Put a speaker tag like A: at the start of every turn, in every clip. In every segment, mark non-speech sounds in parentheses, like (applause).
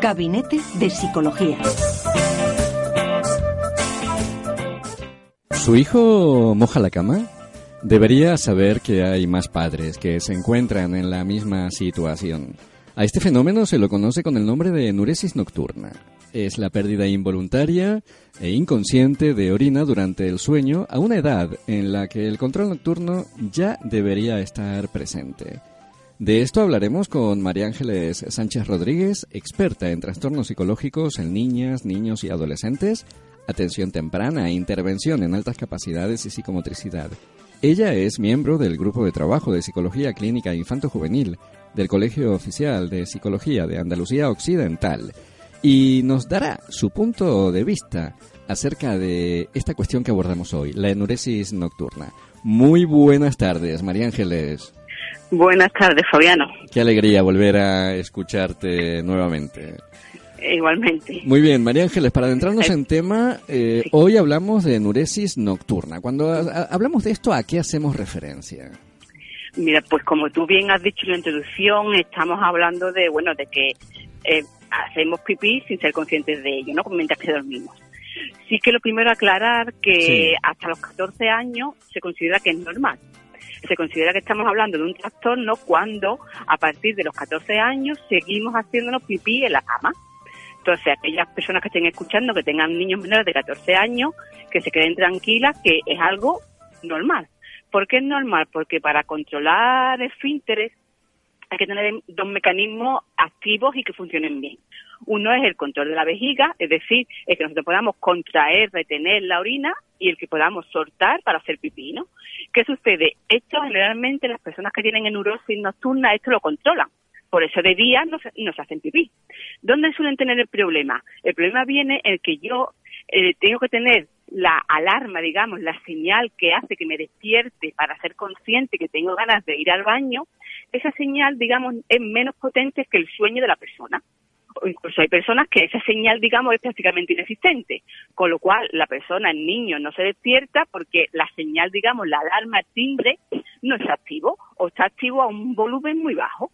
A: Gabinete de Psicología.
B: ¿Su hijo moja la cama? Debería saber que hay más padres que se encuentran en la misma situación. A este fenómeno se lo conoce con el nombre de enuresis nocturna. Es la pérdida involuntaria e inconsciente de orina durante el sueño a una edad en la que el control nocturno ya debería estar presente. De esto hablaremos con María Ángeles Sánchez Rodríguez, experta en trastornos psicológicos en niñas, niños y adolescentes, atención temprana e intervención en altas capacidades y psicomotricidad. Ella es miembro del Grupo de Trabajo de Psicología Clínica Infanto-Juvenil del Colegio Oficial de Psicología de Andalucía Occidental y nos dará su punto de vista acerca de esta cuestión que abordamos hoy, la enuresis nocturna. Muy buenas tardes, María Ángeles.
C: Buenas tardes, Fabiano.
B: Qué alegría volver a escucharte nuevamente.
C: Igualmente.
B: Muy bien, María Ángeles, para adentrarnos en tema, eh, hoy hablamos de enuresis nocturna. Cuando hablamos de esto, ¿a qué hacemos referencia?
C: Mira, pues como tú bien has dicho en la introducción, estamos hablando de, bueno, de que eh, hacemos pipí sin ser conscientes de ello, ¿no? Mientras que dormimos. Sí que lo primero aclarar que hasta los 14 años se considera que es normal. Se considera que estamos hablando de un trastorno cuando a partir de los 14 años seguimos haciéndonos pipí en la cama. Entonces, aquellas personas que estén escuchando, que tengan niños menores de 14 años, que se queden tranquilas, que es algo normal. ¿Por qué es normal? Porque para controlar esfínteres hay que tener dos mecanismos activos y que funcionen bien. Uno es el control de la vejiga, es decir, el que nosotros podamos contraer, retener la orina y el que podamos soltar para hacer pipí, ¿no? ¿Qué sucede? Esto generalmente las personas que tienen enurosis nocturna esto lo controlan. Por eso de día no se, hacen pipí. ¿Dónde suelen tener el problema? El problema viene en que yo eh, tengo que tener la alarma, digamos, la señal que hace que me despierte para ser consciente que tengo ganas de ir al baño, esa señal, digamos, es menos potente que el sueño de la persona. O incluso hay personas que esa señal, digamos, es prácticamente inexistente, con lo cual la persona, el niño, no se despierta porque la señal, digamos, la alarma, el timbre, no está activo o está activo a un volumen muy bajo.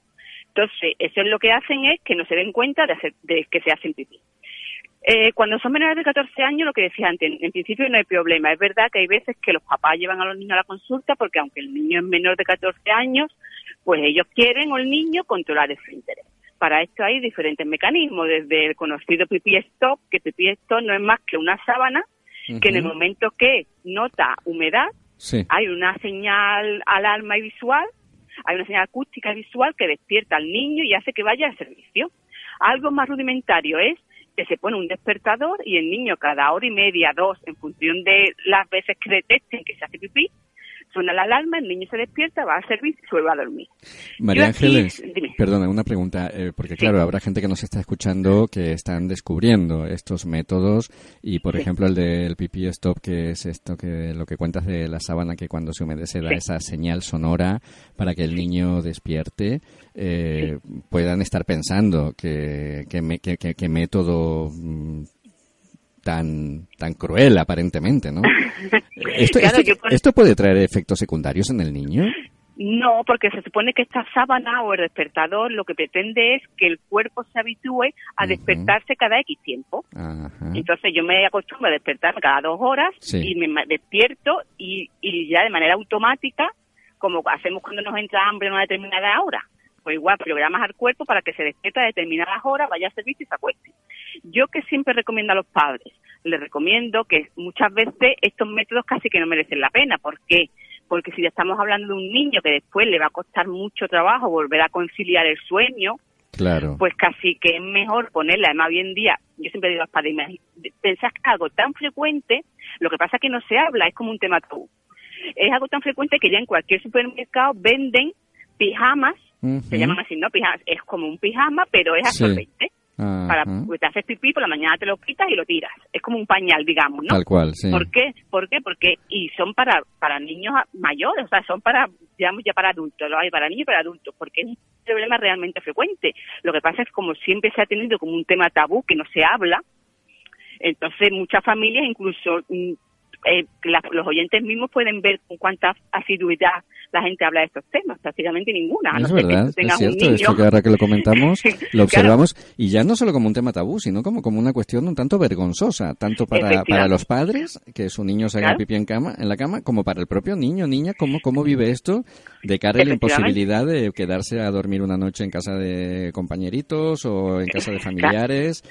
C: Entonces, eso es lo que hacen es que no se den cuenta de, hacer, de que se hacen pipí. Eh, cuando son menores de 14 años, lo que decía antes, en principio no hay problema. Es verdad que hay veces que los papás llevan a los niños a la consulta porque aunque el niño es menor de 14 años, pues ellos quieren o el niño controlar el interés. Para esto hay diferentes mecanismos, desde el conocido pipí stop, que pipí stop no es más que una sábana que en el momento que nota humedad, hay una señal alarma y visual, hay una señal acústica y visual que despierta al niño y hace que vaya al servicio. Algo más rudimentario es que se pone un despertador y el niño cada hora y media, dos, en función de las veces que detecten que se hace pipí, suena la alarma, el niño se despierta, va a servir y vuelve a dormir.
B: María Ángeles, perdona, una pregunta, eh, porque claro, habrá gente que nos está escuchando que están descubriendo estos métodos y, por ejemplo, el del pipí stop, que es esto que lo que cuentas de la sábana que cuando se humedece da esa señal sonora para que el niño despierte, eh, puedan estar pensando que, que, método mm, tan, tan cruel aparentemente, ¿no? (laughs) ¿Esto, esto, puede traer efectos secundarios en el niño?
C: No, porque se supone que esta sábana o el despertador lo que pretende es que el cuerpo se habitúe a despertarse cada X tiempo. Entonces yo me acostumbro a despertarme cada dos horas y me despierto y, y ya de manera automática, como hacemos cuando nos entra hambre en una determinada hora pues igual programas al cuerpo para que se despierte a determinadas horas, vaya a servicio y se acueste. Yo que siempre recomiendo a los padres, les recomiendo que muchas veces estos métodos casi que no merecen la pena. ¿Por qué? Porque si ya estamos hablando de un niño que después le va a costar mucho trabajo volver a conciliar el sueño,
B: Claro.
C: Pues casi que es mejor ponerla, además hoy en día, yo siempre digo a los padres, pensás que algo tan frecuente, lo que pasa es que no se habla, es como un tema tabú. Es algo tan frecuente que ya en cualquier supermercado venden pijamas se llaman así, ¿no? es como un pijama, pero es absorbente. Para, pues, te haces pipí, por la mañana te lo quitas y lo tiras. Es como un pañal, digamos, ¿no?
B: Tal cual, sí.
C: ¿Por qué? ¿Por qué? Porque, y son para, para niños mayores, o sea, son para, digamos, ya para adultos, lo hay para niños y para adultos, porque es un problema realmente frecuente. Lo que pasa es como siempre se ha tenido como un tema tabú que no se habla, entonces muchas familias incluso eh, los oyentes mismos pueden ver con cuánta asiduidad la gente habla de estos temas, prácticamente ninguna.
B: es verdad, es cierto, esto que ahora que lo comentamos, (laughs) lo observamos, y ya no solo como un tema tabú, sino como, como una cuestión un tanto vergonzosa, tanto para, para los padres, que su niño se haga pipí en, cama, en la cama, como para el propio niño, niña, cómo, cómo vive esto de cara a la imposibilidad de quedarse a dormir una noche en casa de compañeritos o en casa de familiares.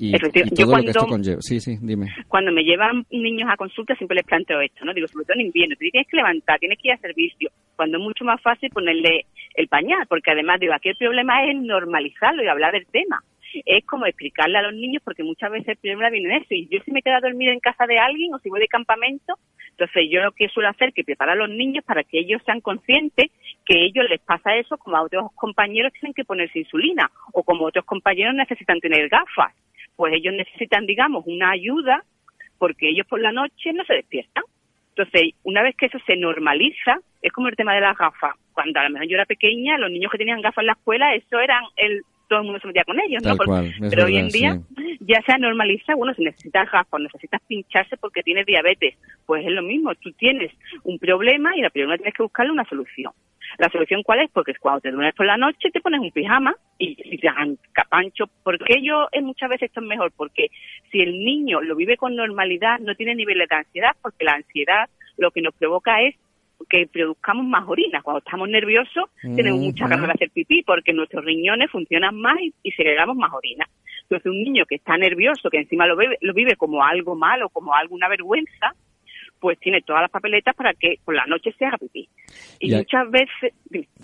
B: Y, todo lo que esto conlleva. Sí, sí, dime.
C: Cuando me llevan niños a consulta siempre les planteo esto, ¿no? Digo, sobre todo en invierno, tienes que levantar, tienes que ir a servicio, cuando es mucho más fácil ponerle el pañal, porque además, digo, aquí el problema es normalizarlo y hablar del tema. Es como explicarle a los niños, porque muchas veces el problema viene en eso. Y yo si me quedo a dormir en casa de alguien o si voy de campamento, entonces yo lo que suelo hacer es que preparar a los niños para que ellos sean conscientes que a ellos les pasa eso como a otros compañeros tienen que ponerse insulina o como otros compañeros necesitan tener gafas pues ellos necesitan, digamos, una ayuda porque ellos por la noche no se despiertan. Entonces, una vez que eso se normaliza, es como el tema de las gafas. Cuando a lo mejor yo era pequeña, los niños que tenían gafas en la escuela, eso eran el todo el mundo se metía con ellos, ¿no? pero hoy en día ya se ha normalizado, bueno, si necesitas gafas, necesitas pincharse porque tienes diabetes, pues es lo mismo, tú tienes un problema y la primera tienes que buscarle una solución. ¿La solución cuál es? Porque cuando te duermes por la noche te pones un pijama y, y te hagan capancho. porque yo es muchas veces esto es mejor? Porque si el niño lo vive con normalidad, no tiene niveles de ansiedad, porque la ansiedad lo que nos provoca es que produzcamos más orina. Cuando estamos nerviosos tenemos muchas ganas de hacer pipí porque nuestros riñones funcionan más y, y segregamos más orina. Entonces un niño que está nervioso, que encima lo vive, lo vive como algo malo, como alguna vergüenza, pues tiene todas las papeletas para que por la noche se haga pipí. Y, muchas veces...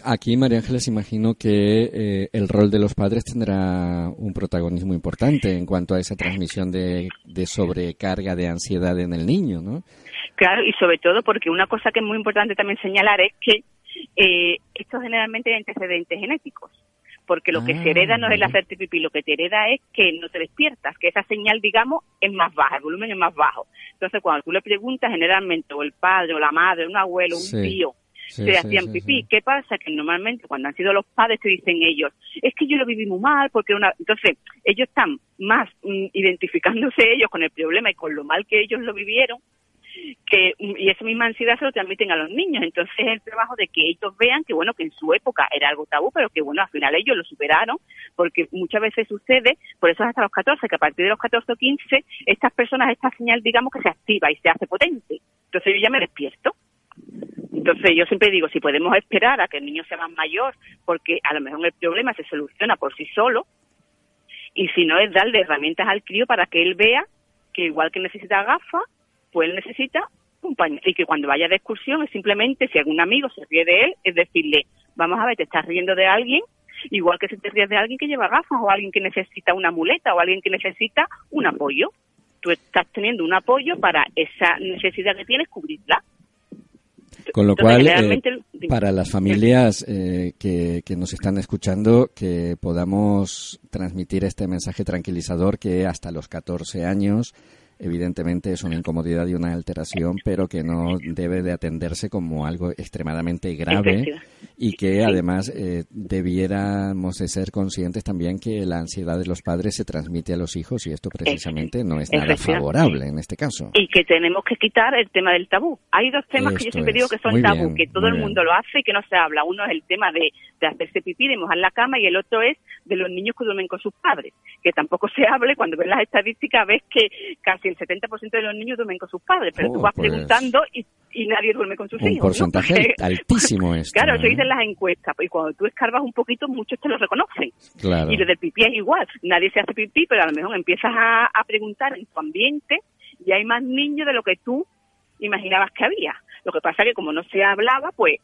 B: Aquí, María Ángeles, imagino que eh, el rol de los padres tendrá un protagonismo importante en cuanto a esa transmisión de, de sobrecarga de ansiedad en el niño, ¿no?
C: Claro, y sobre todo porque una cosa que es muy importante también señalar es que eh, esto generalmente hay antecedentes genéticos porque lo que se hereda no es el ah, hacerte pipí, lo que te hereda es que no te despiertas, que esa señal, digamos, es más baja, el volumen es más bajo. Entonces, cuando tú le preguntas, generalmente, o el padre, o la madre, un abuelo, un tío, se hacían pipí. ¿Qué pasa? Que normalmente cuando han sido los padres te dicen ellos, es que yo lo viví muy mal, porque una... Entonces, ellos están más mm, identificándose ellos con el problema y con lo mal que ellos lo vivieron, que y esa misma ansiedad se lo transmiten a los niños. Entonces es el trabajo de que ellos vean que bueno que en su época era algo tabú, pero que bueno al final ellos lo superaron, porque muchas veces sucede, por eso es hasta los 14, que a partir de los 14 o 15 estas personas esta señal digamos que se activa y se hace potente. Entonces yo ya me despierto. Entonces yo siempre digo, si podemos esperar a que el niño sea más mayor, porque a lo mejor el problema se soluciona por sí solo, y si no es darle herramientas al crío para que él vea que igual que necesita gafas, pues él necesita un paño. Y que cuando vaya de excursión es simplemente, si algún amigo se ríe de él, es decirle, vamos a ver, te estás riendo de alguien, igual que si te ríes de alguien que lleva gafas o alguien que necesita una muleta o alguien que necesita un apoyo. Tú estás teniendo un apoyo para esa necesidad que tienes cubrirla.
B: Con lo cual, eh, para las familias eh, que, que, nos están escuchando, que podamos transmitir este mensaje tranquilizador que hasta los 14 años evidentemente es una incomodidad y una alteración, pero que no debe de atenderse como algo extremadamente grave y que además eh, debiéramos de ser conscientes también que la ansiedad de los padres se transmite a los hijos y esto precisamente no es nada favorable en este caso.
C: Y que tenemos que quitar el tema del tabú. Hay dos temas que yo siempre digo que son tabú, que todo el mundo lo hace y que no se habla. Uno es el tema de, de hacerse pipí, de mojar la cama y el otro es de los niños que duermen con sus padres, que tampoco se hable cuando ves las estadísticas ves que casi el 70% de los niños duermen con sus padres, pero tú oh, vas pues. preguntando y, nadie duerme con sus hijos.
B: Un porcentaje altísimo (laughs) esto.
C: Claro, eso dicen las encuestas, y cuando tú escarbas un poquito, muchos te lo reconocen. Y desde el pipí es igual, nadie se hace pipí, pero a lo mejor empiezas a, a preguntar en tu ambiente y hay más niños de lo que tú imaginabas que había. Lo que pasa es que como no se hablaba, pues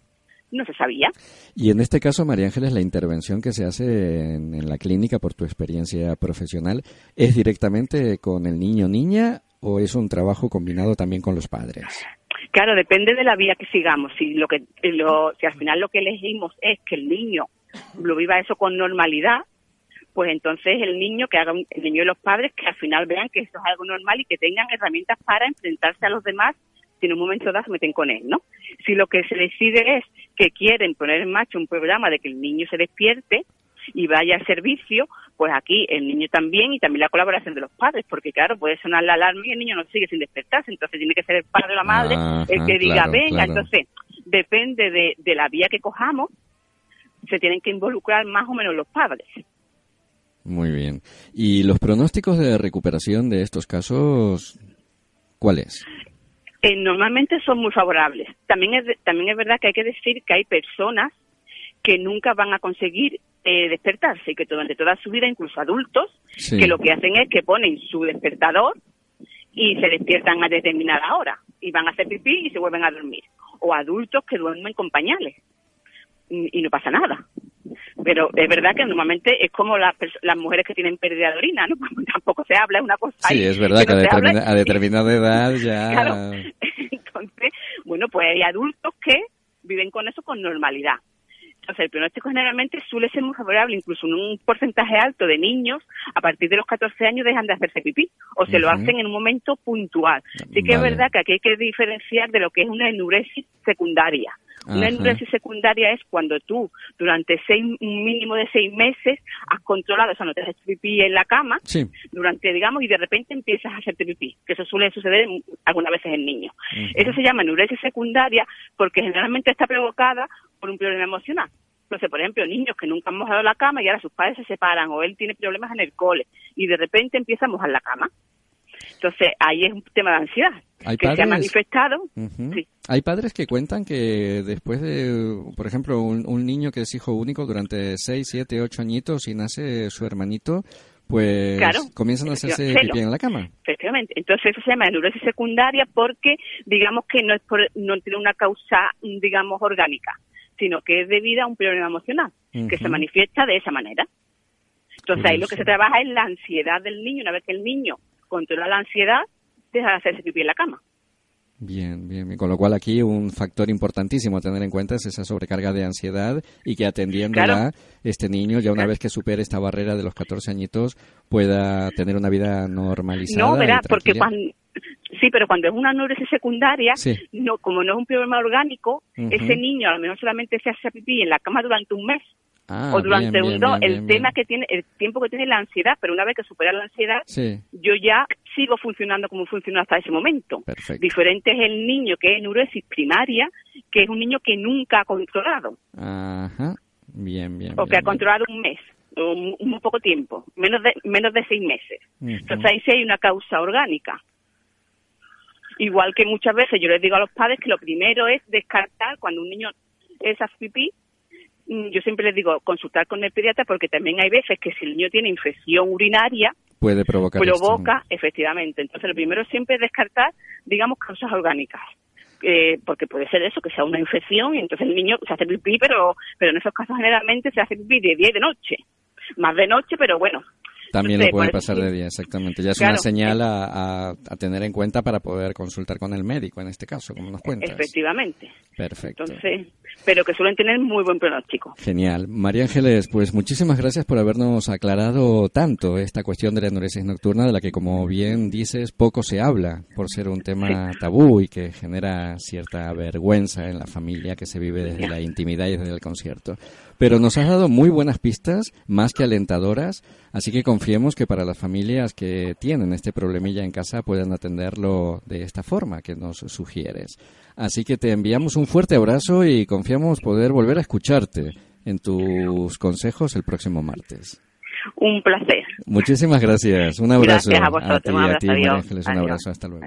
C: no se sabía.
B: Y en este caso, María Ángeles, la intervención que se hace en, la clínica por tu experiencia profesional, ¿es directamente con el niño o niña o es un trabajo combinado también con los padres?
C: Claro, depende de la vía que sigamos. Si, lo que, lo, si al final lo que elegimos es que el niño lo viva eso con normalidad, pues entonces el niño que haga el niño y los padres que al final vean que eso es algo normal y que tengan herramientas para enfrentarse a los demás si en un momento dado se meten con él, ¿no? Si lo que se decide es que quieren poner en marcha un programa de que el niño se despierte y vaya al servicio, pues aquí el niño también y también la colaboración de los padres, porque claro, puede sonar la alarma y el niño no sigue sin despertarse, entonces tiene que ser el padre o la madre el que diga, venga, entonces depende de, de la vía que cojamos, se tienen que involucrar más o menos los padres.
B: Muy bien. ¿Y los pronósticos de recuperación de estos casos, cuáles?
C: Eh, normalmente son muy favorables. También es, también es verdad que hay que decir que hay personas que nunca van a conseguir eh, despertarse y que durante toda su vida, incluso adultos, que lo que hacen es que ponen su despertador y se despiertan a determinada hora y van a hacer pipí y se vuelven a dormir. O adultos que duermen con pañales y no pasa nada. Pero es verdad que normalmente es como las, las mujeres que tienen pérdida de orina, ¿no? (laughs) tampoco se habla, es una cosa.
B: Sí, es verdad que, a, determinada edad ya. (laughs)
C: Entonces, bueno, pues hay adultos que viven con eso con normalidad. Entonces, el pronóstico generalmente suele ser muy favorable, incluso en un porcentaje alto de niños, a partir de los 14 años dejan de hacerse pipí o se lo hacen en un momento puntual. Sí que es verdad que aquí hay que diferenciar de lo que es una enuresis secundaria. Una enuresis secundaria es cuando tú, durante seis, un mínimo de seis meses, has controlado, o sea, no te haces pipí en la cama, durante, digamos, y de repente empiezas a hacerte pipí, que eso suele suceder algunas veces en niños. Eso se llama enuresis secundaria porque generalmente está provocada por un problema emocional. Entonces, por ejemplo, niños que nunca han mojado la cama y ahora sus padres se separan o él tiene problemas en el cole y de repente empieza a mojar la cama. Entonces, ahí es un tema de ansiedad que se ha manifestado.
B: Hay padres que cuentan que después de, por ejemplo, un, niño que es hijo único durante 6, 7, 8 añitos y nace su hermanito, pues comienzan a hacerse pipí en la cama.
C: Efectivamente. Entonces eso se llama neurosis secundaria porque digamos que no es no tiene una causa, digamos, orgánica, sino que es debido a un problema emocional que se manifiesta de esa manera. Entonces ahí lo que se trabaja es la ansiedad del niño. Una vez que el niño controla la ansiedad, deja de hacerse pipí en la cama.
B: Bien, bien, Con lo cual aquí un factor importantísimo a tener en cuenta es esa sobrecarga de ansiedad y que atendiéndola este niño ya una vez que supere esta barrera de los 14 añitos pueda tener una vida normalizada.
C: No, verá, porque cuando sí, pero cuando es una neurosis secundaria, no como no es un problema orgánico, ese niño a lo mejor solamente se hace pipí en la cama durante un mes Ah, o durante un dos, el tema que tiene, el tiempo que tiene la ansiedad, pero una vez que supera la ansiedad, yo ya sigo funcionando como funcionó hasta ese momento. Diferente es el niño que es neurosis primaria, que es un niño que nunca ha controlado.
B: Ajá, bien, bien.
C: O que ha controlado un mes, o un, poco tiempo, menos de, menos de seis meses. Entonces ahí sí hay una causa orgánica. Igual que muchas veces yo les digo a los padres que lo primero es descartar cuando un niño es pipí, yo siempre les digo consultar con el pediatra porque también hay veces que si el niño tiene infección urinaria,
B: puede provocar
C: provoca efectivamente. Entonces lo primero siempre es descartar, digamos, causas orgánicas. Eh, porque puede ser eso, que sea una infección y entonces el niño se hace pipí, pero, pero en esos casos generalmente se hace pipí de día y de noche. Más de noche, pero bueno,
B: también lo puede pasar de día, exactamente. Ya es una señal a, a, tener en cuenta para poder consultar con el médico, en este caso, como nos cuentas.
C: Efectivamente.
B: Perfecto.
C: Entonces, pero que suelen tener muy buen pronóstico.
B: Genial. María Ángeles, pues muchísimas gracias por habernos aclarado tanto esta cuestión de la enuresis nocturna, de la que, como bien dices, poco se habla, por ser un tema tabú y que genera cierta vergüenza en la familia que se vive desde la intimidad y desde el concierto. Pero nos has dado muy buenas pistas, más que alentadoras, así que confiemos que para las familias que tienen este problemilla en casa puedan atenderlo de esta forma que nos sugieres. Así que te enviamos un fuerte abrazo y confiamos poder volver a escucharte en tus consejos el próximo martes.
C: Un placer.
B: Muchísimas gracias. Un abrazo.
C: Gracias a vosotros.
B: A ti, a ti, Ángeles. Un abrazo. Hasta luego.